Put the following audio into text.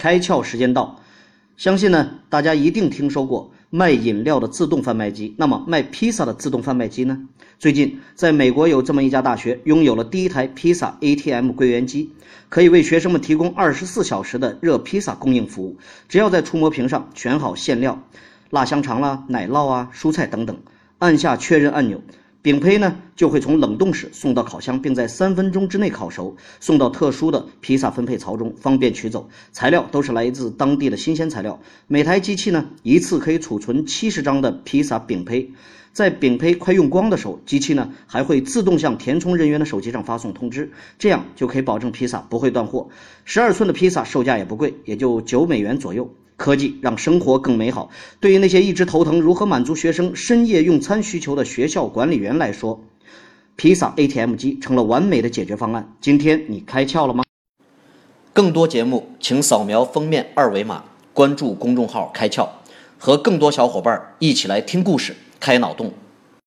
开窍时间到，相信呢，大家一定听说过卖饮料的自动贩卖机。那么卖披萨的自动贩卖机呢？最近在美国有这么一家大学拥有了第一台披萨 ATM 柜员机，可以为学生们提供二十四小时的热披萨供应服务。只要在触摸屏上选好馅料，辣香肠啦、奶酪啊、蔬菜等等，按下确认按钮。饼胚呢就会从冷冻室送到烤箱，并在三分钟之内烤熟，送到特殊的披萨分配槽中，方便取走。材料都是来自当地的新鲜材料。每台机器呢一次可以储存七十张的披萨饼胚，在饼胚快用光的时候，机器呢还会自动向填充人员的手机上发送通知，这样就可以保证披萨不会断货。十二寸的披萨售价也不贵，也就九美元左右。科技让生活更美好。对于那些一直头疼如何满足学生深夜用餐需求的学校管理员来说，披萨 ATM 机成了完美的解决方案。今天你开窍了吗？更多节目，请扫描封面二维码，关注公众号“开窍”，和更多小伙伴一起来听故事、开脑洞。